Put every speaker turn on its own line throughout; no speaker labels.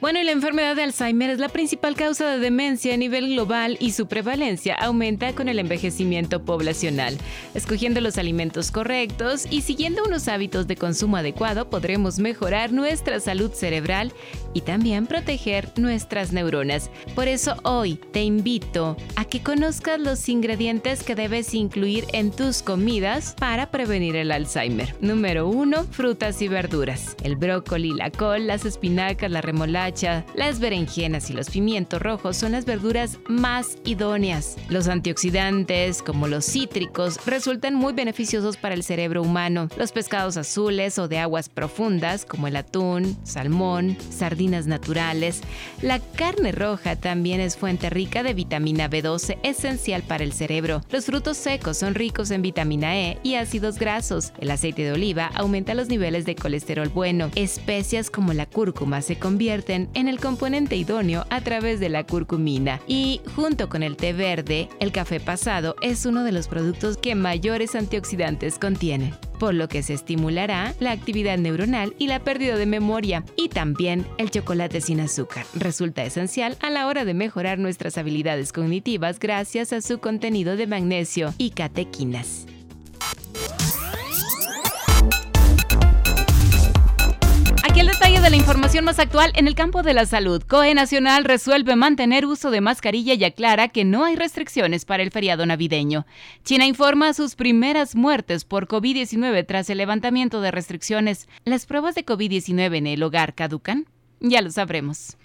Bueno, la enfermedad de Alzheimer es la principal causa de demencia a nivel global y su prevalencia aumenta con el envejecimiento poblacional. Escogiendo los alimentos correctos y siguiendo unos hábitos de consumo adecuado podremos mejorar nuestra salud cerebral y también proteger nuestras neuronas. Por eso hoy te invito a que conozcas los ingredientes que debes incluir en tus comidas para prevenir el Alzheimer. Número 1. Frutas y verduras. El brócoli, la col, las espinacas, la remolacha, las berenjenas y los pimientos rojos son las verduras más idóneas. Los antioxidantes, como los cítricos, resultan muy beneficiosos para el cerebro humano. Los pescados azules o de aguas profundas, como el atún, salmón, sardinas naturales. La carne roja también es fuente rica de vitamina B12, esencial para el cerebro. Los frutos secos son ricos en vitamina E y ácidos grasos. El aceite de oliva aumenta los niveles de colesterol bueno. Especias como la cúrcuma se convierten en el componente idóneo a través de la curcumina. Y junto con el té verde, el café pasado es uno de los productos que mayores antioxidantes contiene por lo que se estimulará la actividad neuronal y la pérdida de memoria. Y también el chocolate sin azúcar resulta esencial a la hora de mejorar nuestras habilidades cognitivas gracias a su contenido de magnesio y catequinas. La información más actual en el campo de la salud. COE Nacional resuelve mantener uso de mascarilla y aclara que no hay restricciones para el feriado navideño. China informa sus primeras muertes por COVID-19 tras el levantamiento de restricciones. ¿Las pruebas de COVID-19 en el hogar caducan? Ya lo sabremos.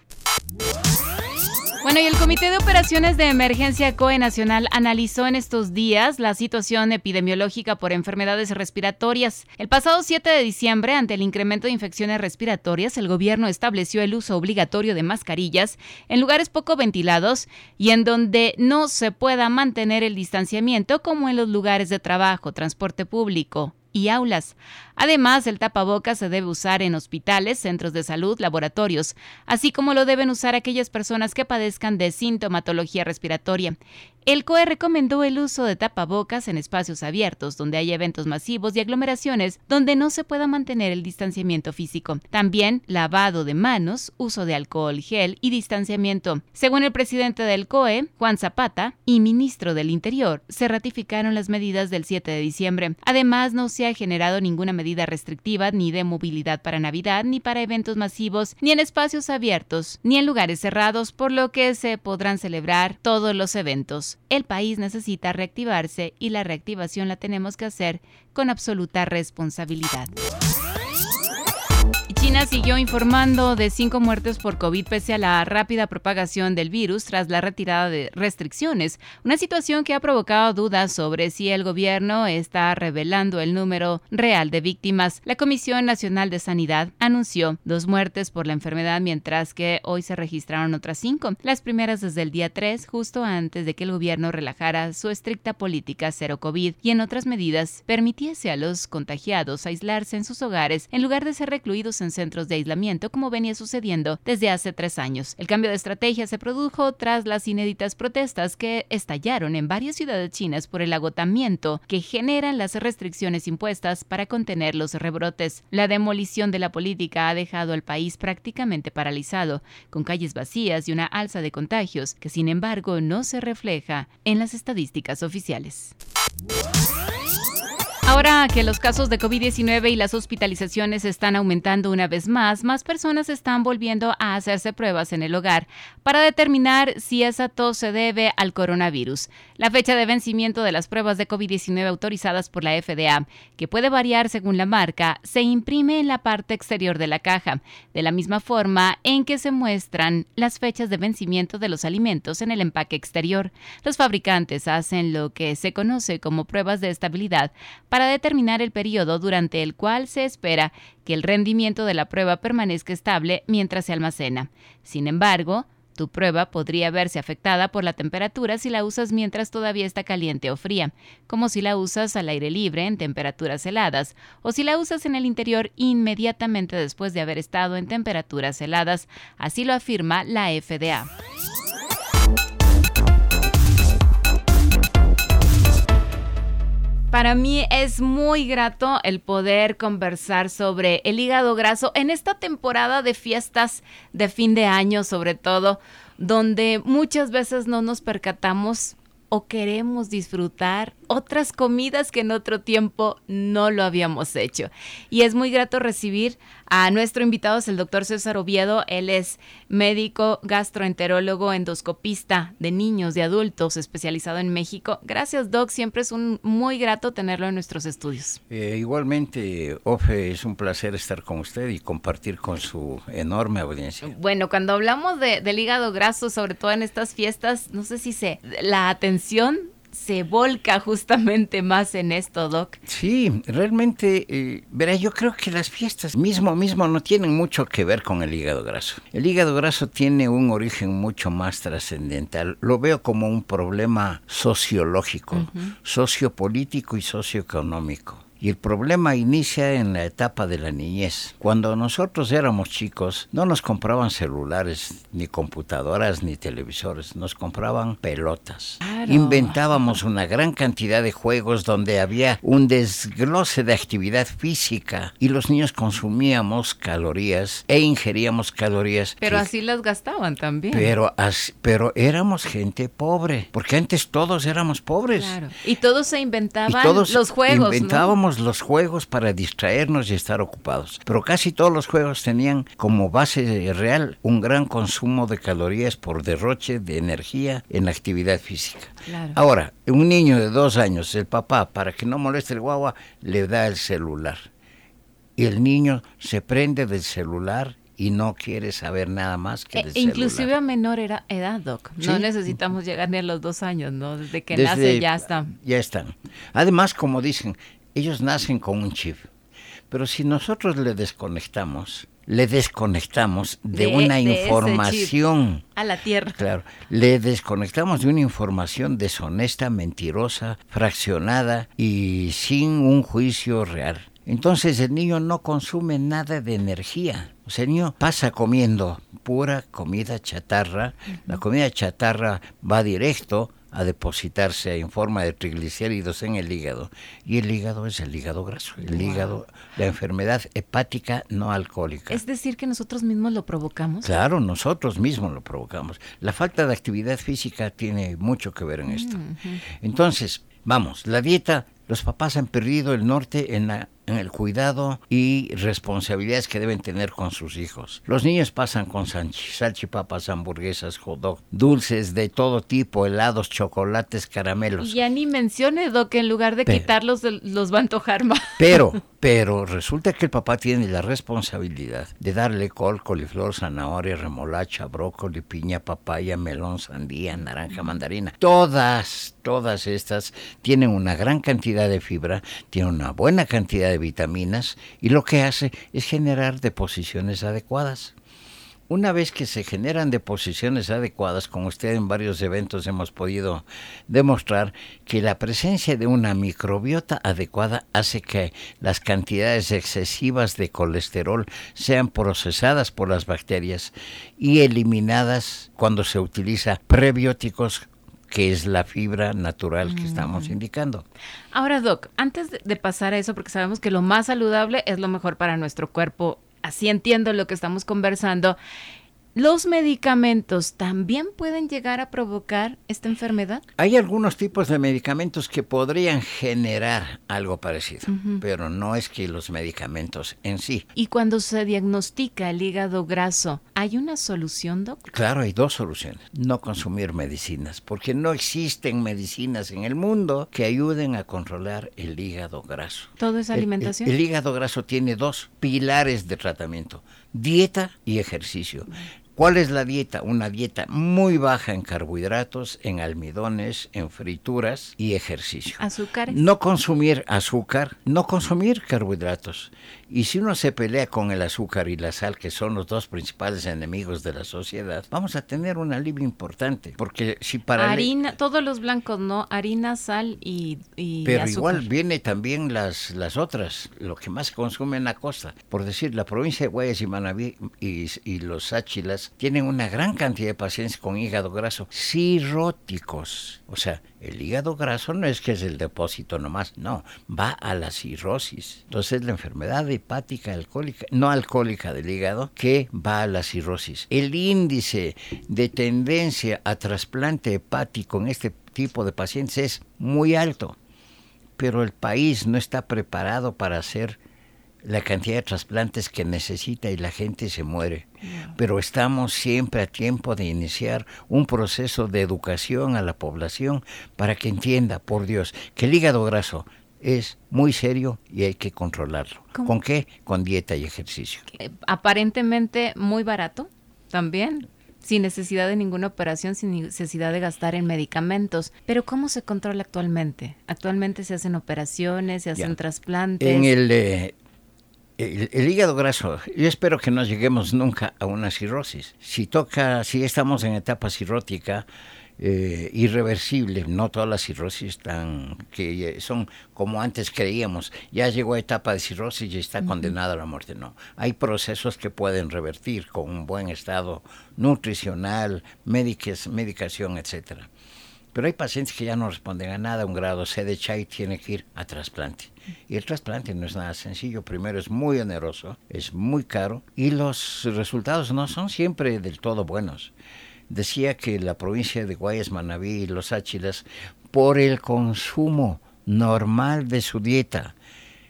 Bueno, y el Comité de Operaciones de Emergencia COE Nacional analizó en estos días la situación epidemiológica por enfermedades respiratorias. El pasado 7 de diciembre, ante el incremento de infecciones respiratorias, el gobierno estableció el uso obligatorio de mascarillas en lugares poco ventilados y en donde no se pueda mantener el distanciamiento, como en los lugares de trabajo, transporte público y aulas. Además, el tapabocas se debe usar en hospitales, centros de salud, laboratorios, así como lo deben usar aquellas personas que padezcan de sintomatología respiratoria. El COE recomendó el uso de tapabocas en espacios abiertos, donde hay eventos masivos y aglomeraciones, donde no se pueda mantener el distanciamiento físico. También lavado de manos, uso de alcohol gel y distanciamiento. Según el presidente del COE, Juan Zapata, y ministro del Interior, se ratificaron las medidas del 7 de diciembre. Además, no se ha generado ninguna medida restrictiva ni de movilidad para Navidad, ni para eventos masivos, ni en espacios abiertos, ni en lugares cerrados, por lo que se podrán celebrar todos los eventos. El país necesita reactivarse y la reactivación la tenemos que hacer con absoluta responsabilidad. China siguió informando de cinco muertes por COVID pese a la rápida propagación del virus tras la retirada de restricciones, una situación que ha provocado dudas sobre si el gobierno está revelando el número real de víctimas. La Comisión Nacional de Sanidad anunció dos muertes por la enfermedad, mientras que hoy se registraron otras cinco, las primeras desde el día 3, justo antes de que el gobierno relajara su estricta política cero COVID y en otras medidas permitiese a los contagiados aislarse en sus hogares en lugar de ser recluidos en centros de aislamiento como venía sucediendo desde hace tres años. El cambio de estrategia se produjo tras las inéditas protestas que estallaron en varias ciudades chinas por el agotamiento que generan las restricciones impuestas para contener los rebrotes. La demolición de la política ha dejado al país prácticamente paralizado, con calles vacías y una alza de contagios que sin embargo no se refleja en las estadísticas oficiales. Ahora que los casos de COVID-19 y las hospitalizaciones están aumentando una vez más, más personas están volviendo a hacerse pruebas en el hogar para determinar si esa tos se debe al coronavirus. La fecha de vencimiento de las pruebas de COVID-19 autorizadas por la FDA, que puede variar según la marca, se imprime en la parte exterior de la caja, de la misma forma en que se muestran las fechas de vencimiento de los alimentos en el empaque exterior. Los fabricantes hacen lo que se conoce como pruebas de estabilidad determinar el periodo durante el cual se espera que el rendimiento de la prueba permanezca estable mientras se almacena. Sin embargo, Tu prueba podría verse afectada por la temperatura si la usas mientras todavía está caliente o fría, como si la usas al aire libre en temperaturas heladas, o si la usas en el interior inmediatamente después de haber estado en temperaturas heladas, así lo afirma la FDA. Para mí es muy grato el poder conversar sobre el hígado graso en esta temporada de fiestas de fin de año, sobre todo, donde muchas veces no nos percatamos o queremos disfrutar otras comidas que en otro tiempo no lo habíamos hecho. Y es muy grato recibir a nuestro invitado, es el doctor César Oviedo. Él es médico, gastroenterólogo, endoscopista de niños, de adultos, especializado en México. Gracias, Doc. Siempre es un muy grato tenerlo en nuestros estudios.
Eh, igualmente, Ofe, es un placer estar con usted y compartir con su enorme audiencia.
Bueno, cuando hablamos de, del hígado graso, sobre todo en estas fiestas, no sé si se la atención se volca justamente más en esto, Doc.
Sí, realmente, eh, verá, yo creo que las fiestas mismo, mismo no tienen mucho que ver con el hígado graso. El hígado graso tiene un origen mucho más trascendental. Lo veo como un problema sociológico, sociopolítico y socioeconómico. Y el problema inicia en la etapa de la niñez. Cuando nosotros éramos chicos, no nos compraban celulares, ni computadoras, ni televisores, nos compraban pelotas. Inventábamos una gran cantidad de juegos donde había un desglose de actividad física y los niños consumíamos calorías e ingeríamos calorías.
Pero así las gastaban también.
Pero, pero éramos gente pobre, porque antes todos éramos pobres. Claro.
Y todos se inventaban los juegos.
Inventábamos los juegos para distraernos y estar ocupados, pero casi todos los juegos tenían como base real un gran consumo de calorías por derroche de energía en la actividad física. Ahora, un niño de dos años, el papá, para que no moleste el guagua, le da el celular. Y el niño se prende del celular y no quiere saber nada más que
e
del
Inclusive a menor edad, Doc. No necesitamos llegar ni a los dos años, ¿no? Desde que nace ya están.
Ya están. Además, como dicen, ellos nacen con un chip. Pero si nosotros le desconectamos, le desconectamos de, una información
a la tierra.
Claro, le desconectamos de una información deshonesta, mentirosa, fraccionada y sin un juicio real. Entonces el niño no consume nada de energía. O sea, el niño pasa comiendo pura comida chatarra. La comida chatarra va directo a depositarse en forma de triglicéridos en el hígado. Y el hígado es el hígado graso, el hígado, la enfermedad hepática no alcohólica.
Es decir, que nosotros mismos lo provocamos.
Claro, nosotros mismos lo provocamos. La falta de actividad física tiene mucho que ver en esto. Entonces, vamos, la dieta, los papás han perdido el norte en la en el cuidado y responsabilidades que deben tener con sus hijos. Los niños pasan con salchipapas, hamburguesas, hot dog, dulces de todo tipo, helados, chocolates, caramelos.
Y ya ni mencione, que en lugar de quitarlos, los va a antojar más.
Pero, pero resulta que el papá tiene la responsabilidad de darle col, coliflor, zanahoria, remolacha, brócoli, piña, papaya, melón, sandía, naranja, mandarina. Todas, todas estas tienen una gran cantidad de fibra, tienen una buena cantidad de vitaminas y lo que hace es generar deposiciones adecuadas. Una vez que se generan deposiciones adecuadas, como usted en varios eventos hemos podido demostrar, que la presencia de una microbiota adecuada hace que las cantidades excesivas de colesterol sean procesadas por las bacterias y eliminadas cuando se utiliza prebióticos que es la fibra natural que estamos indicando.
Ahora, Doc, antes de pasar a eso, porque sabemos que lo más saludable es lo mejor para nuestro cuerpo, así entiendo lo que estamos conversando, ¿Los medicamentos también pueden llegar a provocar esta enfermedad?
Hay algunos tipos de medicamentos que podrían generar algo parecido, pero no es que los medicamentos en sí.
¿Y cuando se diagnostica el hígado graso, hay una solución, doctor?
Claro, hay dos soluciones. No consumir medicinas, porque no existen medicinas en el mundo que ayuden a controlar el hígado graso.
¿Todo es alimentación?
el hígado graso tiene dos pilares de tratamiento, dieta y ejercicio ¿Cuál es la dieta? Una dieta muy baja en carbohidratos, en almidones, en frituras y ejercicio.
Azúcares.
No consumir azúcar, no consumir carbohidratos. Y si uno se pelea con el azúcar y la sal, que son los dos principales enemigos de la sociedad, vamos a tener un alivio importante. Porque si para...
Harina, todos los blancos, ¿no? Harina, sal y, y
Pero
azúcar.
igual viene también las, las otras, lo que más se consume en la costa. Por decir, la provincia de Guayas y Manabí y, y los Áchilas tienen una gran cantidad de pacientes con hígado graso cirróticos. O sea, el hígado graso no es que es el depósito nomás, no, va a la cirrosis. Entonces la enfermedad hepática alcohólica, no alcohólica del hígado, que va a la cirrosis. El índice de tendencia a trasplante hepático en este tipo de pacientes es muy alto, pero el país no está preparado para hacer la cantidad de trasplantes que necesita y la gente se muere. Pero estamos siempre a tiempo de iniciar un proceso de educación a la población para que entienda, por Dios, que el hígado graso es muy serio y hay que controlarlo.
¿Cómo?
¿Con qué? Con dieta y ejercicio.
Eh, Aparentemente muy barato también. Sin necesidad de ninguna operación, sin necesidad de gastar en medicamentos. Pero ¿cómo se controla actualmente? Actualmente se hacen operaciones, se hacen
Ya.
trasplantes.
En el, eh, el, el hígado graso, yo espero que no lleguemos nunca a una cirrosis. Si toca, si estamos en etapa cirrótica, eh, irreversible, no todas las cirrosis están, que son como antes creíamos, ya llegó a etapa de cirrosis y está condenada a la muerte. No, hay procesos que pueden revertir con un buen estado nutricional, médicas, medicación, etcétera. Pero hay pacientes que ya no responden a nada, un grado C de Chai tiene que ir a trasplante. Y el trasplante no es nada sencillo. Primero es muy oneroso, es muy caro y los resultados no son siempre del todo buenos. Decía que la provincia de Guayas, Manabí y Los Áchilas, por el consumo normal de su dieta,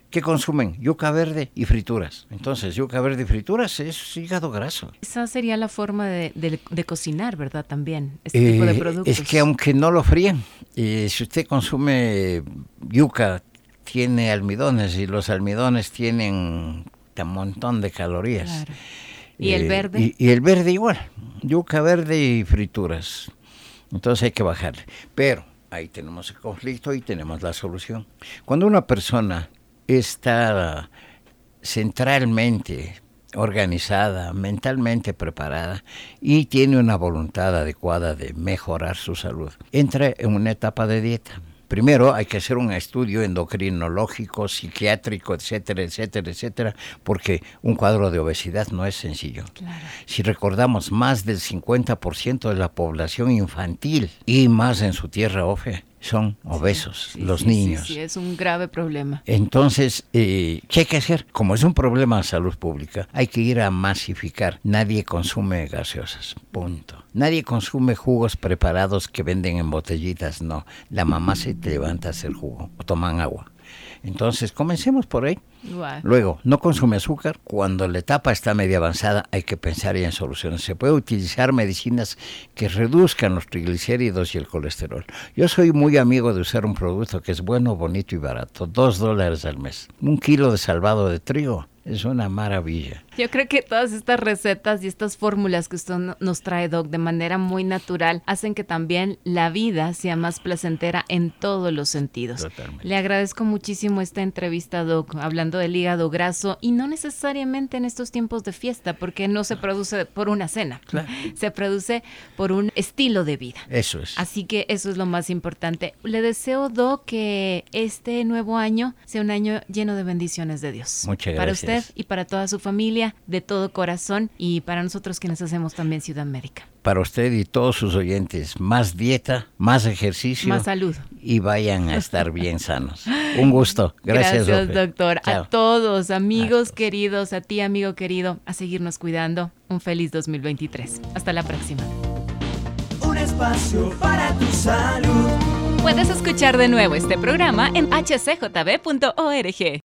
¿qué consumen? Yuca verde y frituras. Entonces, yuca verde y frituras es hígado graso.
Esa sería la forma de, de- de cocinar, ¿verdad? También, este tipo de
Eh,
productos.
Es que aunque no lo fríen, eh, si usted consume yuca, tiene almidones y los almidones tienen un montón de calorías.
Claro. ¿Y el
Eh,
verde?
Y, y el verde igual, yuca verde y frituras. Entonces hay que bajarle. Pero ahí tenemos el conflicto y tenemos la solución. Cuando una persona está centralmente organizada, mentalmente preparada y tiene una voluntad adecuada de mejorar su salud, entra en una etapa de dieta. Primero hay que hacer un estudio endocrinológico, psiquiátrico, etcétera, etcétera, etcétera, porque un cuadro de obesidad no es sencillo.
Claro.
Si recordamos, más del 50% de la población infantil y más en su tierra OFE son obesos,
Sí,
los
sí,
niños.
Sí, es un grave problema.
Entonces, eh, ¿qué hay que hacer? Como es un problema de salud pública, hay que ir a masificar. Nadie consume gaseosas, punto. Nadie consume jugos preparados que venden en botellitas, no. La mamá se levanta a hacer jugo o toman agua. Entonces, comencemos por ahí. Luego, no consume azúcar. Cuando la etapa está media avanzada, hay que pensar en soluciones. Se puede utilizar medicinas que reduzcan los triglicéridos y el colesterol. Yo soy muy amigo de usar un producto que es bueno, bonito y barato. Dos dólares al mes. Un kilo de salvado de trigo. Es una maravilla.
Yo creo que todas estas recetas y estas fórmulas que usted no- nos trae, Doc, de manera muy natural, hacen que también la vida sea más placentera en todos los sentidos.
Totalmente.
Le agradezco muchísimo esta entrevista, Doc, hablando del hígado graso y no necesariamente en estos tiempos de fiesta, porque no se produce por una cena,
Claro.
se produce por un estilo de vida.
Eso es.
Así que eso es lo más importante. Le deseo, Doc, que este nuevo año sea un año lleno de bendiciones de Dios.
Muchas
Para
gracias.
usted y para toda su familia, de todo corazón y para nosotros quienes hacemos también Ciudad Médica.
Para usted y todos sus oyentes, más dieta, más ejercicio.
Más salud.
Y vayan a estar bien sanos. Un gusto. Gracias, Dofe.
doctor.
Chao.
A todos, amigos
todos.
queridos, a ti, amigo querido, a seguirnos cuidando. Un feliz 2023. Hasta la próxima.
Un espacio para tu salud.
Puedes escuchar de nuevo este programa en hcjb.org.